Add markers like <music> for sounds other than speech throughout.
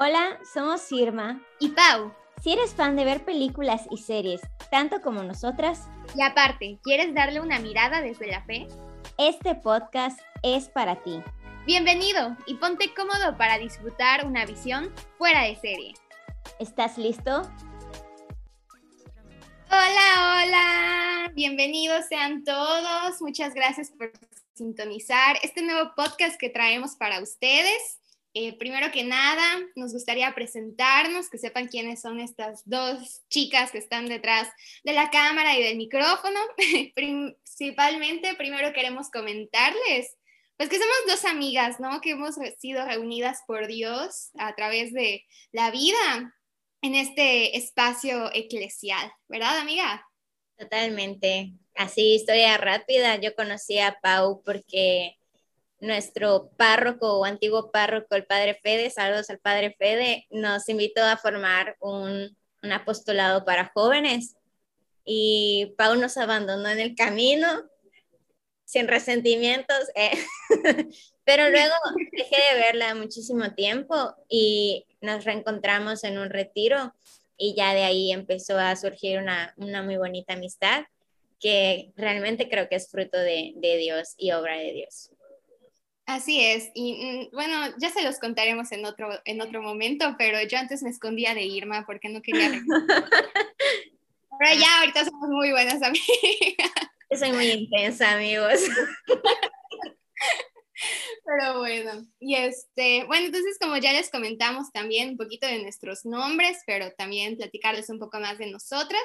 Hola, somos Irma y Pau. Si eres fan de ver películas y series, tanto como nosotras, y aparte, ¿quieres darle una mirada desde la fe? Este podcast es para ti. Bienvenido y ponte cómodo para disfrutar una visión fuera de serie. ¿Estás listo? Hola, hola, bienvenidos sean todos. Muchas gracias por sintonizar este nuevo podcast que traemos para ustedes. Eh, primero que nada, nos gustaría presentarnos, que sepan quiénes son estas dos chicas que están detrás de la cámara y del micrófono. <laughs> Principalmente, primero queremos comentarles, pues que somos dos amigas, ¿no? Que hemos sido reunidas por Dios a través de la vida en este espacio eclesial, ¿verdad, amiga? Totalmente. Así, historia rápida. Yo conocí a Pau porque nuestro párroco o antiguo párroco, el padre Fede, saludos al padre Fede, nos invitó a formar un, un apostolado para jóvenes y Pau nos abandonó en el camino sin resentimientos, eh. <laughs> pero luego dejé de verla muchísimo tiempo y nos reencontramos en un retiro y ya de ahí empezó a surgir una, una muy bonita amistad que realmente creo que es fruto de, de Dios y obra de Dios. Así es, y mm, bueno, ya se los contaremos en otro, en otro momento, pero yo antes me escondía de Irma porque no quería... Pero <laughs> ya ahorita somos muy buenas amigas. Yo soy muy intensa, amigos. <laughs> Pero bueno, y este, bueno, entonces como ya les comentamos también un poquito de nuestros nombres, pero también platicarles un poco más de nosotras,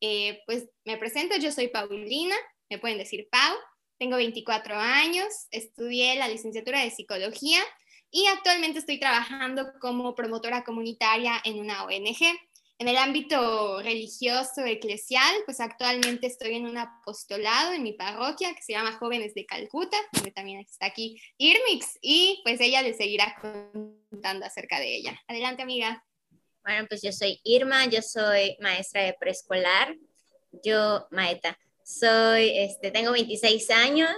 eh, pues me presento, yo soy Paulina, me pueden decir Pau, tengo 24 años, estudié la licenciatura de psicología y actualmente estoy trabajando como promotora comunitaria en una ONG. En el ámbito religioso, eclesial, pues actualmente estoy en un apostolado en mi parroquia que se llama Jóvenes de Calcuta, donde también está aquí Irmix, y pues ella les seguirá contando acerca de ella. Adelante, amiga. Bueno, pues yo soy Irma, yo soy maestra de preescolar, yo, Maeta, soy, este, tengo 26 años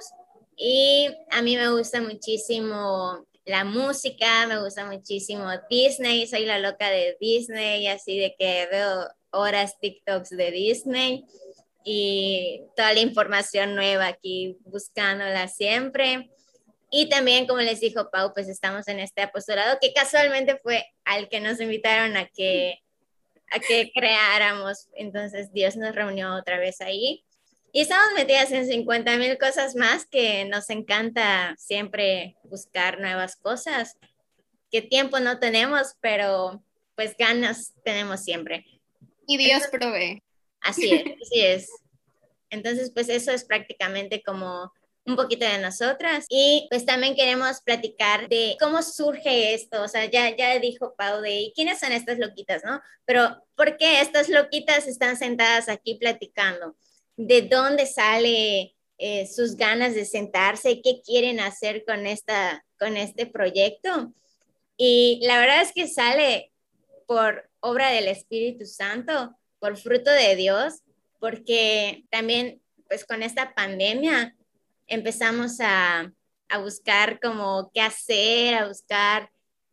y a mí me gusta muchísimo la música, me gusta muchísimo Disney, soy la loca de Disney, así de que veo horas TikToks de Disney y toda la información nueva aquí buscándola siempre. Y también, como les dijo Pau, pues estamos en este apostolado que casualmente fue al que nos invitaron a que, a que creáramos. Entonces Dios nos reunió otra vez ahí. Y estamos metidas en 50 mil cosas más que nos encanta siempre buscar nuevas cosas, que tiempo no tenemos, pero pues ganas tenemos siempre. Y Dios provee. Así es, así es. Entonces, pues eso es prácticamente como un poquito de nosotras y pues también queremos platicar de cómo surge esto, o sea, ya, ya dijo Pau de quiénes son estas loquitas, ¿no? Pero ¿por qué estas loquitas están sentadas aquí platicando? De dónde sale eh, sus ganas de sentarse, qué quieren hacer con, esta, con este proyecto. Y la verdad es que sale por obra del Espíritu Santo, por fruto de Dios, porque también pues con esta pandemia empezamos a, buscar como qué hacer, a buscar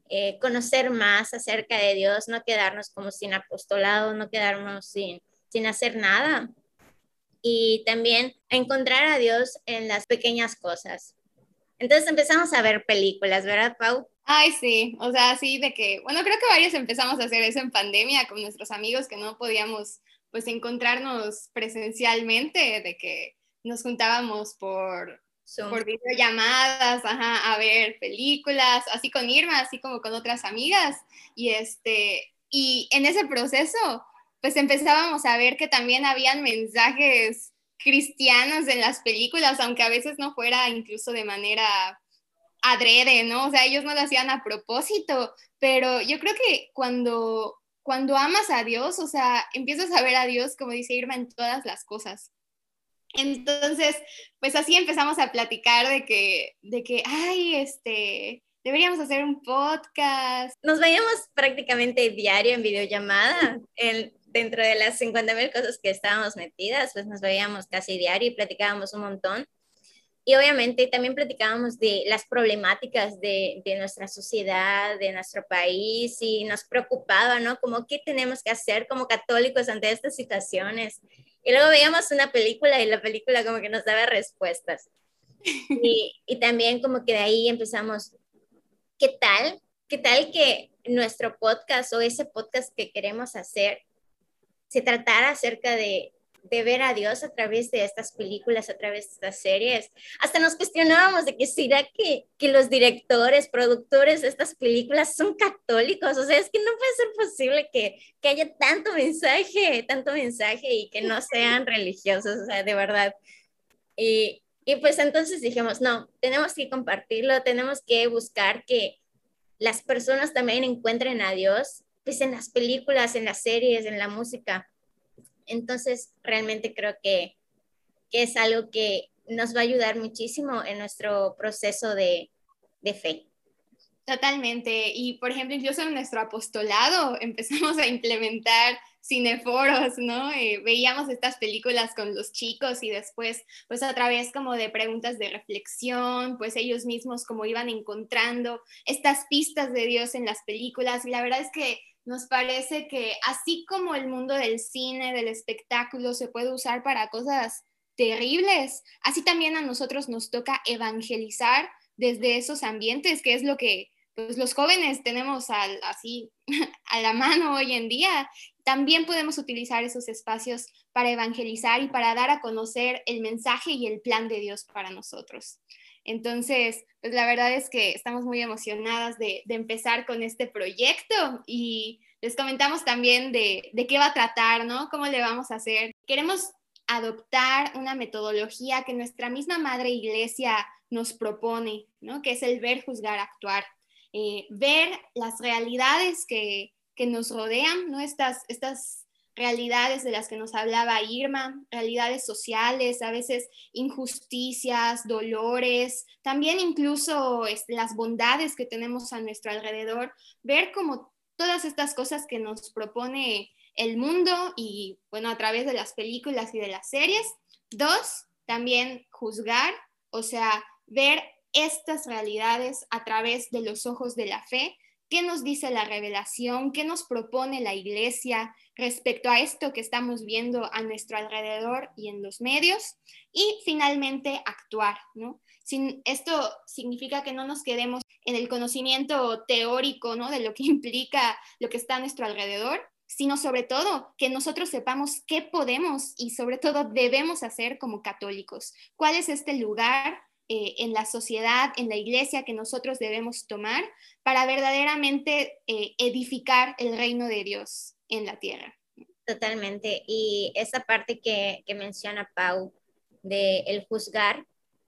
eh, conocer más acerca de Dios, no quedarnos como sin apostolado, no quedarnos sin, sin hacer nada y también encontrar a Dios en las pequeñas cosas. Entonces empezamos a ver películas, ¿verdad, Pau? Ay, sí, o sea, sí, de que, bueno, creo que varios empezamos a hacer eso en pandemia con nuestros amigos que no podíamos, pues, encontrarnos presencialmente, de que nos juntábamos por, por videollamadas, ajá, a ver películas, así con Irma, así como con otras amigas, y este, y en ese proceso, pues empezábamos a ver que también habían mensajes cristianos en las películas, aunque a veces no fuera incluso de manera adrede, ¿no? O sea, ellos no lo hacían a propósito, pero yo creo que cuando, cuando amas a Dios, o sea, empiezas a ver a Dios, como dice Irma, en todas las cosas. Entonces, pues así empezamos a platicar de que, de que, ay, este, deberíamos hacer un podcast. Nos veíamos prácticamente diario en videollamada. El, dentro de las 50 mil cosas que estábamos metidas, pues nos veíamos casi diario y platicábamos un montón. y obviamente también platicábamos de las problemáticas de, de, nuestra sociedad, de nuestro país, y nos preocupaba, ¿no? Como qué tenemos que hacer como católicos ante estas situaciones. Y luego veíamos una película y la película como que nos daba respuestas. Y, y también como que de ahí empezamos, ¿qué tal? ¿Qué tal que nuestro podcast o ese podcast que queremos hacer se tratara acerca de, de ver a Dios a través de estas películas, a través de estas series. Hasta nos cuestionábamos de que será que, que los directores, productores de estas películas son católicos. O sea, es que no puede ser posible que, que haya tanto mensaje, tanto mensaje y que no sean <laughs> religiosos, o sea, de verdad. Y, y pues entonces dijimos, no, tenemos que compartirlo, tenemos que buscar que las personas también encuentren a Dios, pues en las películas, en las series, en la música entonces, realmente creo que, es algo que nos va a ayudar muchísimo en nuestro proceso de, fe. Totalmente. Y, por ejemplo, incluso en nuestro apostolado <laughs> empezamos a implementar cineforos, ¿no? Eh, veíamos estas películas con los chicos y después, pues a través como de preguntas de reflexión, pues ellos mismos como iban encontrando estas pistas de Dios en las películas. Y la verdad es que nos parece que así como el mundo del cine, del espectáculo se puede usar para cosas terribles, así también a nosotros nos toca evangelizar desde esos ambientes, que es lo que pues, los jóvenes tenemos así <laughs> a la mano hoy en día. También podemos utilizar esos espacios para evangelizar y para dar a conocer el mensaje y el plan de Dios para nosotros. Entonces, pues la verdad es que estamos muy emocionadas de, empezar con este proyecto y les comentamos también de, de, qué va a tratar, ¿no? ¿Cómo le vamos a hacer? Queremos adoptar una metodología que nuestra misma Madre Iglesia nos propone, ¿no? Que es el ver, juzgar, actuar. Eh, ver las realidades que, que nos rodean, ¿no? Estas, estas realidades de las que nos hablaba Irma, realidades sociales, a veces injusticias, dolores, también incluso este, las bondades que tenemos a nuestro alrededor, ver como todas estas cosas que nos propone el mundo y bueno, a través de las películas y de las series. Dos, también juzgar, o sea, ver estas realidades a través de los ojos de la fe, qué nos dice la revelación, qué nos propone la iglesia, respecto a esto que estamos viendo a nuestro alrededor y en los medios. Y finalmente, actuar, ¿no? Sin, esto significa que no nos quedemos en el conocimiento teórico, ¿no? De lo que <laughs> implica lo que está a nuestro alrededor, sino sobre todo que nosotros sepamos qué podemos y sobre todo debemos hacer como católicos. ¿Cuál es este lugar eh, en la sociedad, en la iglesia que nosotros debemos tomar para verdaderamente eh, edificar el reino de Dios en la tierra. Totalmente. Y esa parte que, que menciona Pau de el juzgar,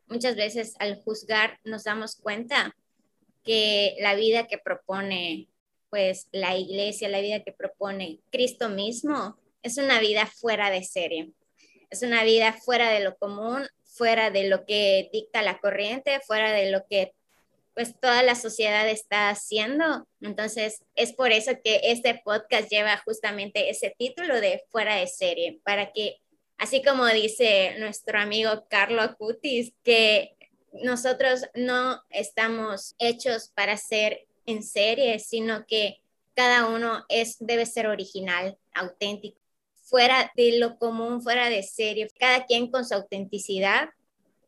muchas veces al juzgar nos damos cuenta que la vida que propone pues la iglesia, la vida que propone Cristo mismo, es una vida fuera de serie. Es una vida fuera de lo común, fuera de lo que dicta la corriente, fuera de lo que pues toda la sociedad está haciendo. Entonces, es por eso que este podcast lleva justamente ese título de fuera de serie, para que, así como dice nuestro amigo Carlo Acutis, que nosotros no estamos hechos para ser en serie, sino que cada uno es, debe ser original, auténtico, fuera de lo común, fuera de serie, cada quien con su autenticidad,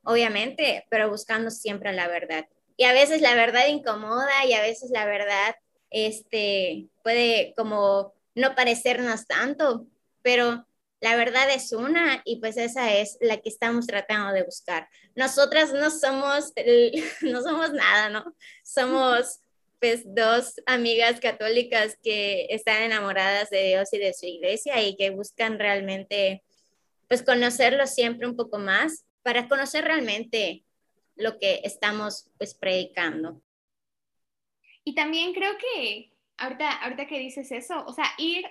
obviamente, pero buscando siempre la verdad y a veces la verdad incomoda y a veces la verdad este, puede como no parecernos tanto, pero la verdad es una y pues esa es la que estamos tratando de buscar. Nosotras no somos, <laughs> no somos nada, ¿no? Somos pues dos amigas católicas que están enamoradas de Dios y de su iglesia y que buscan realmente pues conocerlo siempre un poco más para conocer realmente lo que estamos pues predicando. Y también creo que ahorita, ahorita que dices eso, o sea, ir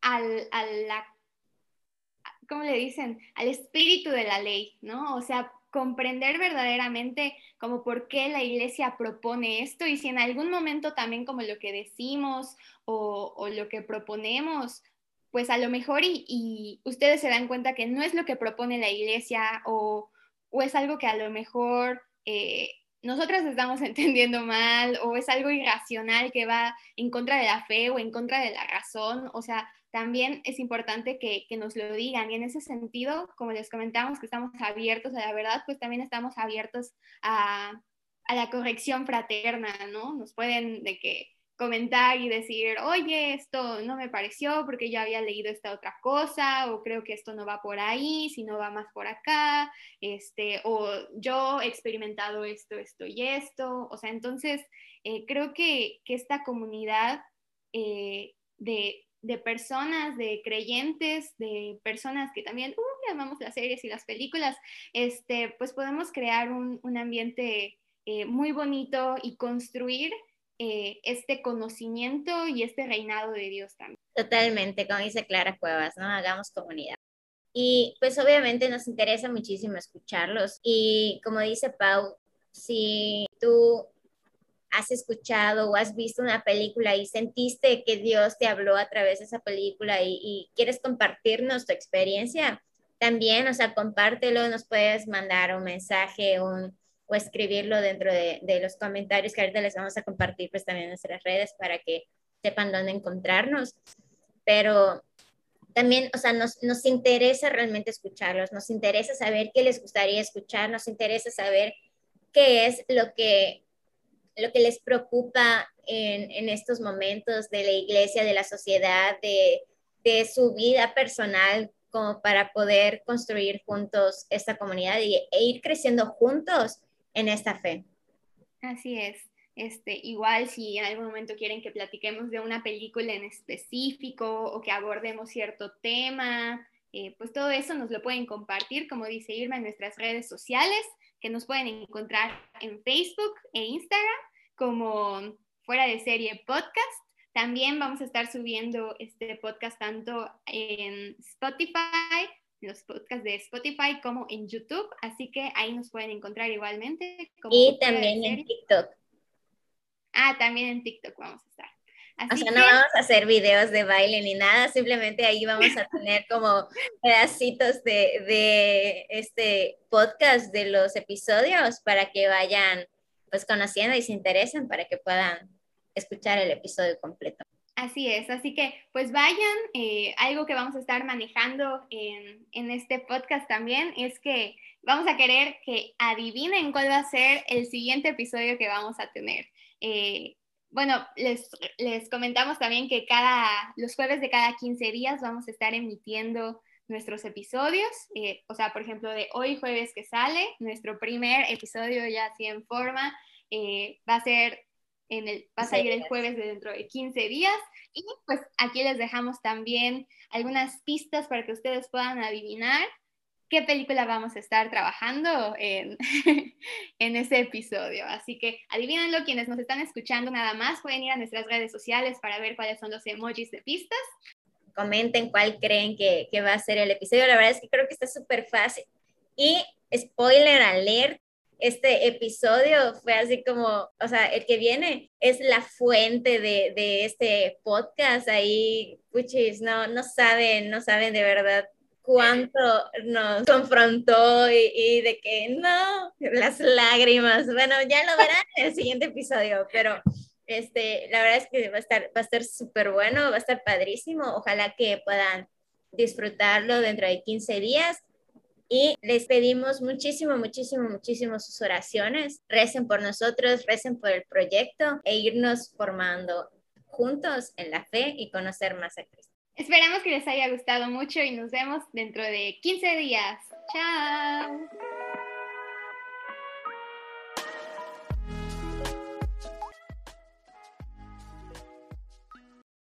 al, a la, ¿cómo le dicen? Al espíritu de la ley, ¿no? O sea, comprender verdaderamente como por qué la iglesia propone esto y si en algún momento también como lo que decimos o, o lo que proponemos, pues a lo mejor y, y, ustedes se dan cuenta que no es lo que propone la iglesia o, o es algo que a lo mejor eh, nosotras estamos <laughs> entendiendo mal o es algo irracional que va en contra de la fe o en contra de la razón. O sea, también es importante que, que, nos lo digan. Y en ese sentido, como les comentamos, que estamos abiertos a la verdad, pues también estamos abiertos a, a la corrección fraterna, ¿no? Nos pueden de que comentar y decir, oye, esto no me pareció porque yo había leído esta otra cosa, o creo que esto no va por ahí, si no va más por acá, este, o yo he experimentado esto, esto y esto. O sea, entonces eh, creo que, que, esta comunidad eh, de, de, personas, de creyentes, de personas que también uh, amamos las series y las películas, este, pues podemos crear un, un ambiente eh, muy bonito y construir eh, este conocimiento y este reinado de Dios también. Totalmente, como dice Clara Cuevas, ¿no? Hagamos comunidad. Y pues obviamente nos interesa muchísimo escucharlos. Y como dice Pau, si tú has escuchado o has visto una película y sentiste que Dios te habló a través de esa película y, y, quieres compartirnos tu experiencia, también, o sea, compártelo, nos puedes mandar un mensaje, un, o escribirlo dentro de, los comentarios que ahorita les vamos a compartir pues también en nuestras redes para que sepan dónde encontrarnos. Pero también, o sea, nos, nos interesa realmente escucharlos, nos interesa saber qué les gustaría escuchar, nos interesa saber qué es lo que, lo que les preocupa en, en estos momentos de la iglesia, de la sociedad, de, de su vida personal, como para poder construir juntos esta comunidad y, e ir creciendo juntos en esta fe. Así es. Este, igual si en algún momento quieren que platiquemos de una película en específico o que abordemos cierto tema, eh, pues todo eso nos lo pueden compartir, como dice Irma, en nuestras redes sociales, que nos pueden encontrar en Facebook e Instagram como Fuera de Serie Podcast. También vamos a estar subiendo este podcast tanto en Spotify los podcasts de Spotify como en YouTube, así que ahí nos pueden encontrar igualmente. y también en TikTok. Ah, también en TikTok vamos a estar. o sea, no vamos a hacer videos de baile ni nada, simplemente ahí vamos a tener como <laughs> pedacitos de, de este podcast de los episodios para que vayan pues conociendo y se interesen para que puedan escuchar el episodio completo. Así es, así que pues vayan, eh, algo que vamos a estar manejando en, este podcast también es que vamos a querer que adivinen cuál va a ser el siguiente episodio que vamos a tener. Eh, bueno, les, les, comentamos también que cada, los jueves de cada 15 días vamos a estar emitiendo nuestros episodios, eh, o sea, por ejemplo, de hoy jueves que sale, nuestro primer episodio ya así en forma, va a ser en el, va a salir el jueves de dentro de 15 días. Y pues aquí les dejamos también algunas pistas para que ustedes puedan adivinar qué película vamos a estar trabajando en, <laughs> en ese episodio. Así que adivínenlo, quienes nos están escuchando nada más pueden ir a nuestras redes sociales para ver cuáles son los emojis de pistas. Comenten cuál creen que, que va a ser el episodio. La verdad es que creo que está súper fácil. Y spoiler alert, este episodio fue así como, o sea, el que viene es la fuente de, de este podcast. Ahí, puchis, no, no saben, no saben de verdad cuánto nos confrontó y, y, de que no, las lágrimas. Bueno, ya lo verán en el siguiente episodio, pero este, la verdad es que va a estar, va a estar súper bueno, va a estar padrísimo. Ojalá que puedan disfrutarlo dentro de 15 días y les pedimos muchísimo, muchísimo, muchísimo sus oraciones. Recen por nosotros, recen por el proyecto e irnos formando juntos en la fe y conocer más a Cristo. Esperamos que les haya gustado mucho y nos vemos dentro de 15 días. Chao.